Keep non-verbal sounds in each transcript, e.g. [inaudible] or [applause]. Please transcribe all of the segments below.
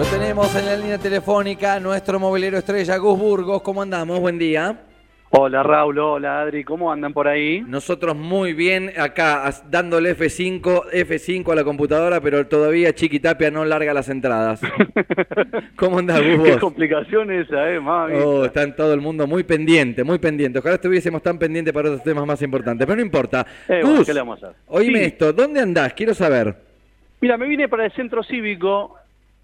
Lo tenemos en la línea telefónica, nuestro movilero estrella Gus Burgos. ¿Cómo andamos? Buen día. Hola Raúl, hola Adri, ¿cómo andan por ahí? Nosotros muy bien acá, dándole F5, F5 a la computadora, pero todavía Chiquitapia no larga las entradas. [laughs] ¿Cómo andás, Gus? Qué vos? complicación esa, eh, mami. Oh, está en todo el mundo muy pendiente, muy pendiente. Ojalá estuviésemos tan pendientes para otros temas más importantes, pero no importa. Eh, bueno, Gus, ¿qué le vamos a hacer? oíme Sí. esto, ¿dónde andás? Quiero saber. Mira, me vine para el centro cívico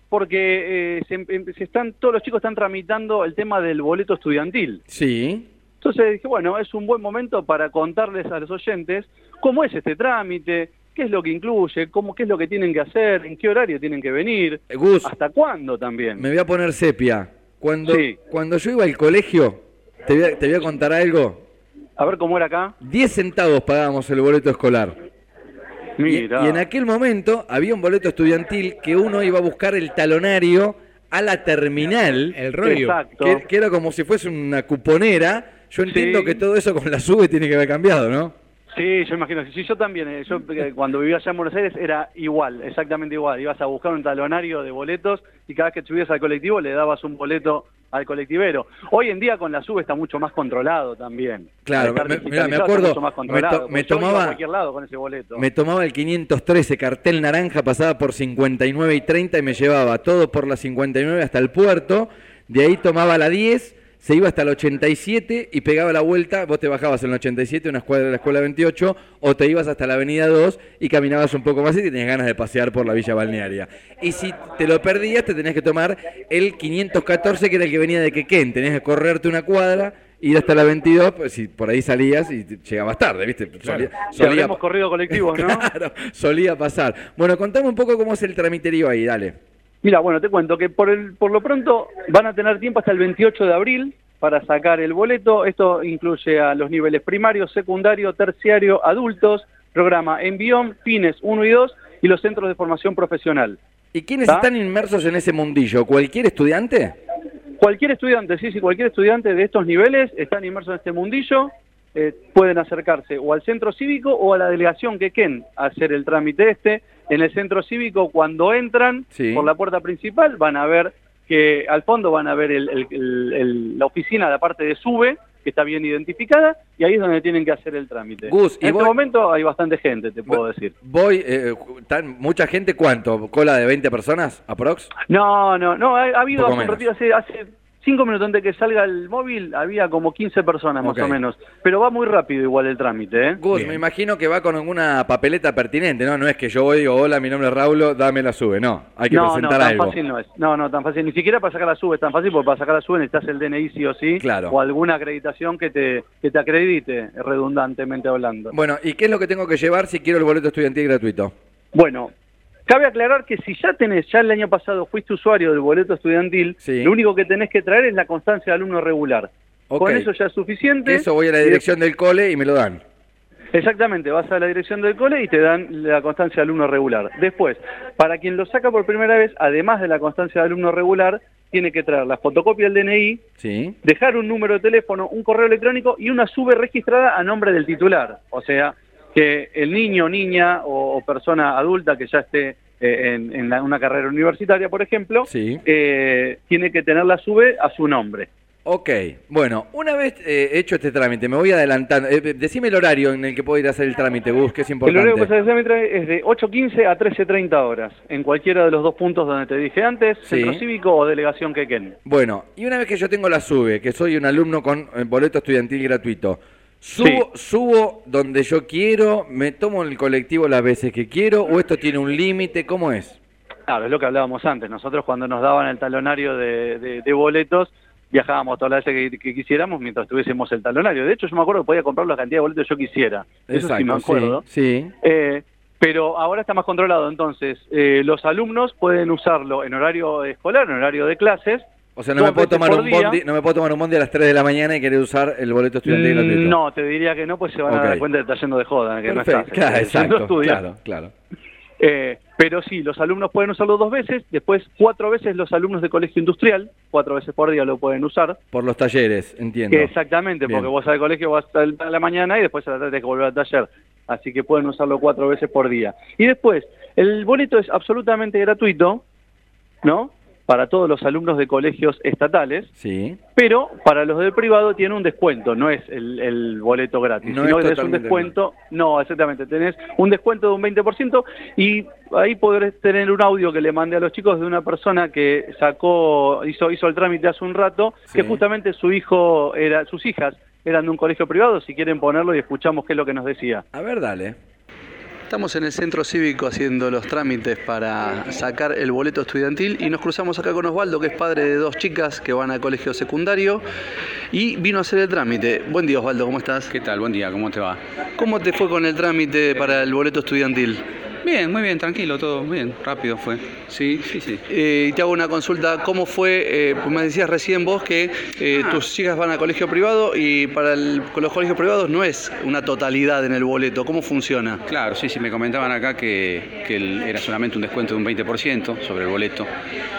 porque eh, se, em- se están, todos los chicos están tramitando el tema del boleto estudiantil. Sí, Entonces dije, bueno, es un buen momento para contarles a los oyentes cómo es este trámite, qué es lo que incluye, cómo, qué es lo que tienen que hacer, en qué horario tienen que venir, Eh, Gus, hasta cuándo también. me voy a poner sepia. Cuando, Sí. cuando yo iba al colegio, te voy, a, te voy a contar algo. A ver cómo era acá. 10 centavos pagábamos el boleto escolar. Y, Mira. y en aquel momento había un boleto estudiantil que uno iba a buscar el talonario a la terminal. El rollo. Que, que era como si fuese una cuponera. Yo entiendo Sí. que todo eso con la sube tiene que haber cambiado, ¿no? Sí, yo imagino que sí, yo también, eh, yo [laughs] eh, cuando vivía allá en Buenos Aires era igual, exactamente igual, ibas a buscar un talonario de boletos y cada vez que subías al colectivo le dabas un boleto al colectivero. Hoy en día con la SUBE está mucho más controlado también. Claro, me- mira, me acuerdo, mucho más me controlado, to- me tomaba- a cualquier lado con ese boleto. Me tomaba el 513 cartel naranja, pasaba por 59 y 30 y me llevaba todo por la 59 hasta el puerto. De ahí tomaba la 10, se iba hasta el 87 y pegaba la vuelta. Vos te bajabas en el 87, una escuadra de la escuela 28, o te ibas hasta la avenida 2 y caminabas un poco más y tenías ganas de pasear por la villa balnearia. Y si te lo perdías, te tenías que tomar el 514, que era el que venía de Quequén. Tenías que correrte una cuadra. Ir hasta la 22, pues si por ahí salías y llegabas tarde, ¿viste? Solía- solía- habremos corrido colectivos, ¿no? [laughs] Claro, solía pasar. Bueno, contame un poco cómo es el tramiterío ahí, dale. Mira, bueno, te cuento que por, el, por lo pronto van a tener tiempo hasta el 28 de abril para sacar el boleto. Esto incluye a los niveles primario, secundario, terciario, adultos, programa Envión, Pines 1 y 2 y los centros de formación profesional. ¿Y quiénes ¿Va? están inmersos en ese mundillo? ¿Cualquier estudiante? Cualquier estudiante, sí, sí, cualquier estudiante de estos niveles están inmersos en este mundillo, eh, pueden acercarse o al centro cívico o a la delegación que queden a hacer el trámite este. En el centro cívico, cuando entran Sí. por la puerta principal, van a ver que al fondo van a ver el- el- el- el- la oficina, la parte de SUBE, que está bien identificada, y ahí es donde tienen que hacer el trámite. Gus, ¿y en vos- este momento hay bastante gente, te puedo decir. Voy, eh, tan- mucha gente, ¿cuánto? ¿Cola de 20 personas, aprox? No, no, no, ha, ha habido hace, hace cinco minutos antes de que salga el móvil, había como 15 personas más o menos. Pero va muy rápido igual el trámite, ¿eh? Gus, Bien. me imagino que va con alguna papeleta pertinente, ¿no? No es que yo voy y digo, hola, mi nombre es Raulo, dame la sube. No, hay que no, no, presentar tan algo. fácil no es. No, no, tan fácil. Ni siquiera para sacar la SUBE es tan fácil, porque para sacar la SUBE necesitas el DNI sí o sí. Claro. O alguna acreditación que te, que te acredite, redundantemente hablando. Bueno, ¿y qué es lo que tengo que llevar si quiero el boleto estudiantil gratuito? Bueno, cabe aclarar que si ya tenés, ya el año pasado fuiste usuario del boleto estudiantil, Sí. lo único que tenés que traer es la constancia de alumno regular. Con eso ya es suficiente. Eso voy a la dirección del cole y me lo dan. Exactamente, vas a la dirección del cole y te dan la constancia de alumno regular. Después, para quien lo saca por primera vez, además de la constancia de alumno regular, tiene que traer la fotocopia del DNI, Sí. dejar un número de teléfono, un correo electrónico y una sube registrada a nombre del titular. O sea, que el niño, niña o, o persona adulta que ya esté eh, en, en la- una carrera universitaria, por ejemplo, Sí. eh, tiene que tener la sube a su nombre. Ok, bueno, una vez eh, hecho este trámite, me voy adelantando. Eh, decime el horario en el que puedo ir a hacer el trámite, Gus, que es El importante. horario que se hace es de 8.15 a 13.30 horas, en cualquiera de los dos puntos donde te dije antes, Sí. Centro Cívico o Delegación Quequén. Bueno, y una vez que yo tengo la SUBE, que soy un alumno con eh, boleto estudiantil gratuito, subo, subo donde yo quiero, me tomo el colectivo las veces que quiero, o esto tiene un límite, ¿cómo es? Claro, es lo que hablábamos antes. Nosotros cuando nos daban el talonario de, de- de boletos, viajábamos todas las veces que, que quisiéramos mientras tuviésemos el talonario. De hecho, yo me acuerdo que podía comprar la cantidad de boletos que yo quisiera. Eso sí me acuerdo. sí. Eh, pero ahora está más controlado, entonces eh, los alumnos pueden usarlo en horario escolar, en horario de clases. O sea, no me, puedo tomar un día. bondi, no me puedo tomar un bondi a las 3 de la mañana y querer usar el boleto estudiantil gratuito. No, te diría que no, pues se van a dar cuenta que está yendo de joda, que no estás claro, eh, exacto, claro, claro. Eh, pero sí, los alumnos pueden usarlo dos veces, después cuatro veces los alumnos de colegio industrial, cuatro veces por día lo pueden usar. Por los talleres, entiendo. Exactamente, Bien. porque vos al colegio vas a a la mañana y después a la tarde tenés que volver al taller. Así que pueden usarlo cuatro veces por día. Y después, el boleto es absolutamente gratuito, ¿no? Para todos los alumnos de colegios estatales, Sí. pero para los del privado tiene un descuento, no es el, el boleto gratis, No sino es que es un descuento, no, exactamente, tenés un descuento de un 20% y ahí podrás tener un audio que le mandé a los chicos de una persona que sacó, hizo, hizo el trámite hace un rato, Sí. que justamente su hijo era, sus hijas eran de un colegio privado, si quieren ponerlo y escuchamos qué es lo que nos decía. A ver, dale. Estamos en el centro cívico haciendo los trámites para sacar el boleto estudiantil y nos cruzamos acá con Osvaldo, que es padre de dos chicas que van a colegio secundario y vino a hacer el trámite. Buen día Osvaldo, ¿cómo estás? ¿Qué tal? Buen día, ¿cómo te va? ¿Cómo te fue con el trámite para el boleto estudiantil? Bien, muy bien, tranquilo, todo bien, rápido fue. Sí, sí, sí. Eh, y te hago una consulta, ¿cómo fue? eh, pues me decías recién vos que eh, Ah. tus chicas van a colegio privado y para el- con los colegios privados no es una totalidad en el boleto, ¿cómo funciona? Claro, sí, sí, me comentaban acá que, que el- era solamente un descuento de un 20% sobre el boleto.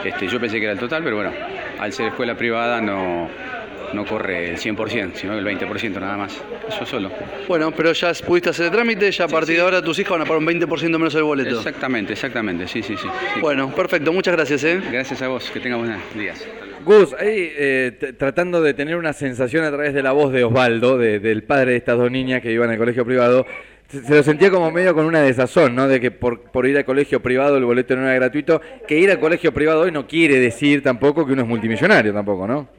Este, yo pensé que era el total, pero bueno, al ser escuela privada no, no corre el 100%, sino el 20% nada más. Eso solo. Bueno, pero ya pudiste hacer el trámite, ya a partir de ahora tus hijas van a pagar un 20% menos el boleto. Exactamente, exactamente, sí, sí, sí. sí. Bueno, perfecto, muchas gracias, ¿eh? Gracias a vos, que tengas buenos días. Gus, ahí eh, tratando de tener una sensación a través de la voz de Osvaldo, de- del padre de estas dos niñas que iban al colegio privado, se, se lo sentía como medio con una desazón, ¿no? De que por, por ir al colegio privado el boleto no era gratuito, que ir al colegio privado hoy no quiere decir tampoco que uno es multimillonario tampoco, ¿no?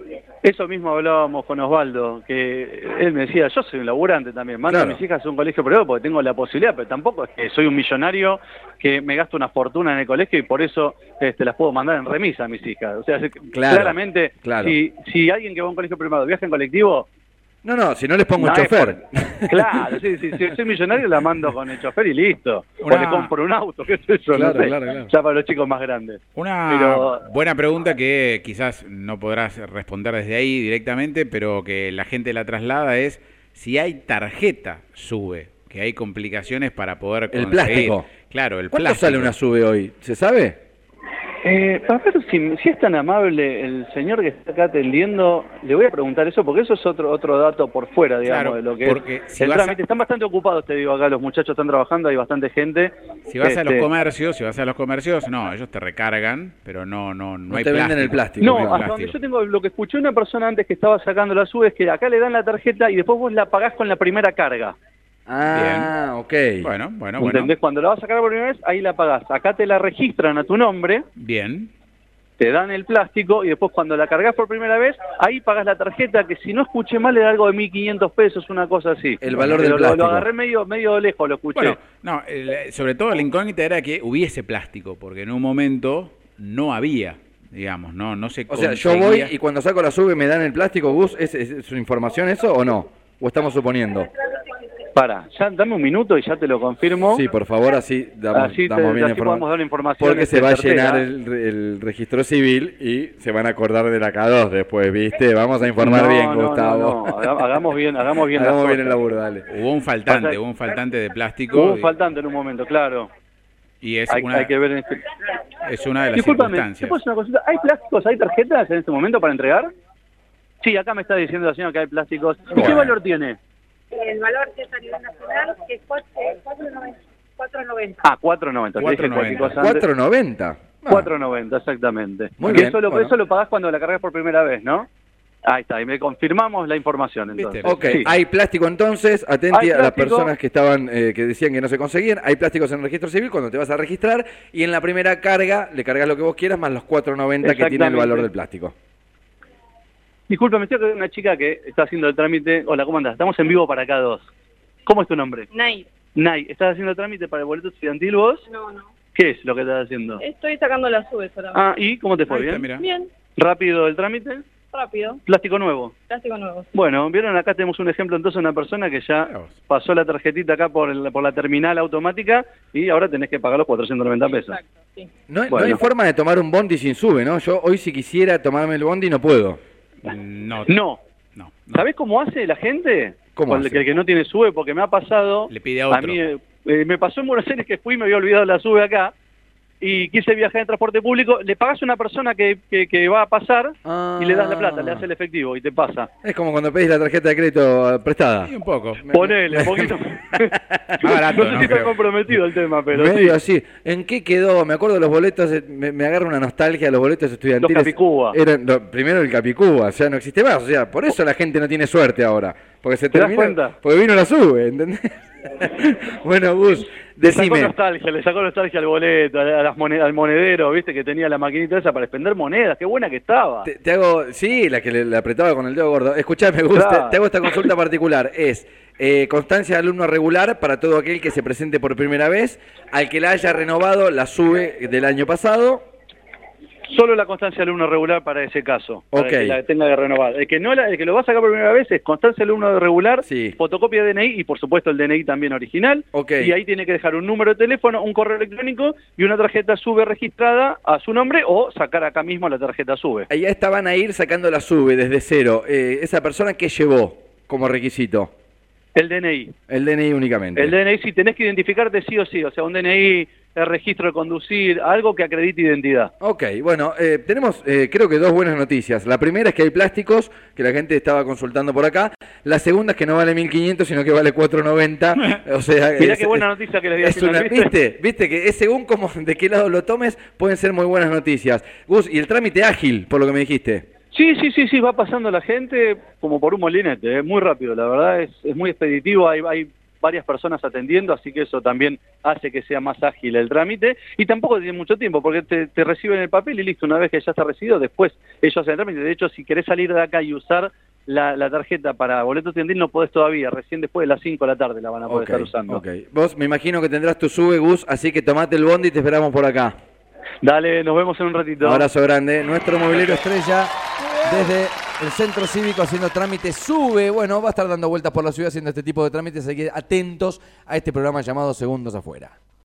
Eso mismo hablábamos con Osvaldo, que él me decía, yo soy un laburante también, mando Claro. a mis hijas a un colegio privado porque tengo la posibilidad, pero tampoco es que soy un millonario que me gasto una fortuna en el colegio y por eso este, las puedo mandar en remisa a mis hijas. O sea, se- Claro, claramente, claro. Si, si alguien que va a un colegio privado viaja en colectivo... No, no, si no les pongo no un es chofer. por- Claro, sí, sí, si soy millonario la mando con el chofer y listo. O Una- le compro un auto, qué sé yo, Claro, no sé. claro, claro. Ya para los chicos más grandes. Una Pero- buena pregunta que quizás no podrás responder desde ahí directamente, pero que la gente la traslada es si hay tarjeta sube, que hay complicaciones para poder El conseguir. plástico. Claro, el ¿Cuánto plástico. sale una sube hoy? ¿Se sabe? Eh, a ver si, si es tan amable el señor que está acá atendiendo, le voy a preguntar eso porque eso es otro otro dato por fuera, digamos, Claro, de lo que porque es. si el vas a- trámite. Están bastante ocupados, te digo, acá los muchachos están trabajando, hay bastante gente. Si vas a los Este, comercios, si vas a los comercios, no, ellos te recargan, pero no no no, No hay te venden plástico. el plástico. No, hasta donde yo tengo, lo que escuché una persona antes que estaba sacando la sube es que acá le dan la tarjeta y después vos la pagás con la primera carga. Ah, ok. Bueno, bueno, bueno. ¿Entendés? Cuando la vas a sacar por primera vez, ahí la pagás. Acá te la registran a tu nombre, Bien. te dan el plástico y después cuando la cargas por primera vez, ahí pagas la tarjeta, que si no escuché mal era algo de 1.500 pesos, una cosa así. El valor Pero del lo- plástico. Lo, agarré medio, medio lejos, lo escuché. Bueno, no, el- sobre todo la incógnita era que hubiese plástico, porque en un momento no había, digamos, no no se O sea, yo voy y cuando saco la sube me dan el plástico, Gus, ¿es, es, es una información eso o no? ¿O estamos suponiendo? Para, ya dame un minuto y ya te lo confirmo. Sí, por favor, así damos, Así te- damos bien la así podemos información. dar información. Porque se va a llenar el, el registro civil y se van a acordar de la K2 después, ¿viste? Vamos a informar No, bien, no, Gustavo. no, no. Haga- Hagamos bien, hagamos bien las Hagamos bien el cosas. laburo, dale. Hubo un faltante, Pasa- hubo un faltante de plástico Hubo un faltante en un momento, claro. y es Hay, una hay que ver en este... es una de las Discúlpame, ¿te circunstancias. puedo hacer una cosita? ¿Hay plásticos, hay tarjetas en este momento para entregar? Sí, acá me está diciendo la señora que hay plásticos. ¿Y qué valor tiene? El valor que es a nivel nacional que es cuatro- eh, 4.90. 4.90. Ah, 4.90. Te dije 4.90. cualquier cosa antes. 4.90. Ah, 4.90, exactamente. Muy y bien, eso lo, bueno. eso lo pagás cuando la cargas por primera vez, ¿no? Ahí está, y me confirmamos la información entonces. Ok, Sí. hay plástico entonces, atenti a las personas que estaban, eh, que decían que no se conseguían, hay plásticos en el registro civil cuando te vas a registrar y en la primera carga le cargas lo que vos quieras más los 4.90 que tiene el valor del plástico. Disculpa, me estoy de una chica que está haciendo el trámite. Hola, ¿cómo andás? Estamos en vivo para acá dos. ¿Cómo es tu nombre? Nay. Nay, ¿estás haciendo el trámite para el boleto estudiantil vos? No, no. ¿Qué es lo que estás haciendo? Estoy sacando las subes solamente. Ah, ¿y cómo te fue? Ahí está, ¿Bien? mira. Bien, ¿Rápido el trámite? rápido. ¿Plástico nuevo? Plástico nuevo. Bueno, vieron acá tenemos un ejemplo entonces de una persona que ya Mirá vos. pasó la tarjetita acá por, el- por la terminal automática y ahora tenés que pagar los 490 pesos. Exacto, sí. No, no Bueno. hay forma de tomar un bondi sin sube, ¿no? Yo hoy si quisiera tomarme el bondi no puedo. No, No. no, no. ¿Sabés cómo hace la gente? ¿Cómo hace? que, el que no tiene sube, porque me ha pasado... Le pide a otro. mí eh, eh, me pasó en Buenos Aires que fui y me había olvidado la sube acá. Y quise viajar en transporte público, le pagas a una persona que, que, que va a pasar y le das la plata, le das el efectivo y te pasa. Es como cuando pedís la tarjeta de crédito eh, prestada. Sí, un poco. Ponele, un poquito. [laughs] [laughs] Barato, no sé ¿no? si está comprometido el tema, pero Medio sí. así. ¿En qué quedó? Me acuerdo de los boletos, eh, me, me agarra una nostalgia, los boletos estudiantiles. Los Capicúa. Eran, primero el Capicúa, o sea, no existe más. O sea, por eso la gente no tiene suerte ahora. Porque se ¿Te das cuenta? Porque vino la sube, ¿entendés? [laughs] bueno, Gus, Le sacó decime. nostalgia, le sacó nostalgia al boleto, a las moned- al monedero, viste, que tenía la maquinita esa para expender monedas, qué buena que estaba. Te, te hago, sí, la que le, le apretaba con el dedo gordo. Escuchame, Gus, Claro. te, te hago esta consulta particular. Es eh, constancia de alumno regular para todo aquel que se presente por primera vez, al que la haya renovado la sube del año pasado. Solo la constancia de alumno regular para ese caso, para que la tenga que renovar. El que no la, el que lo va a sacar por primera vez es constancia de alumno regular, Sí. fotocopia de DNI y por supuesto el DNI también original. Ok. Y ahí tiene que dejar un número de teléfono, un correo electrónico y una tarjeta SUBE registrada a su nombre o sacar acá mismo la tarjeta SUBE. Allá estaban a ir sacando la sube desde cero. Eh, ¿Esa persona qué llevó como requisito? El DNI. El DNI únicamente. El DNI sí, tenés que identificarte sí o sí, o sea, un DNI, el registro de conducir, algo que acredite identidad. Ok, bueno, eh, tenemos eh, creo que dos buenas noticias. La primera es que hay plásticos, que la gente estaba consultando por acá. La segunda es que no vale 1.500, sino que vale 4.90. [laughs] o sea, Mirá es- qué buena noticia que les di es una- ¿viste? ¿viste? ¿Viste? Que es según como de qué lado lo tomes, pueden ser muy buenas noticias. Gus, y el trámite ágil, por lo que me dijiste. Sí, sí, sí, sí, va pasando la gente como por un molinete, eh, muy rápido, la verdad es, es muy expeditivo, hay, hay varias personas atendiendo, así que eso también hace que sea más ágil el trámite y tampoco tiene mucho tiempo porque te, te reciben el papel y listo, una vez que ya está recibido, después ellos hacen el trámite. De hecho, si querés salir de acá y usar la, la tarjeta para boleto estudiantil no podés todavía, recién después de las 5 de la tarde la van a poder estar usando. ok. Vos me imagino que tendrás tu sube, Gus, así que tomate el bondi y te esperamos por acá. Dale, nos vemos en un ratito. Un abrazo grande. Nuestro movilero estrella desde el centro cívico haciendo trámites sube. Bueno, va a estar dando vueltas por la ciudad haciendo este tipo de trámites, así que atentos a este programa llamado Segundos Afuera.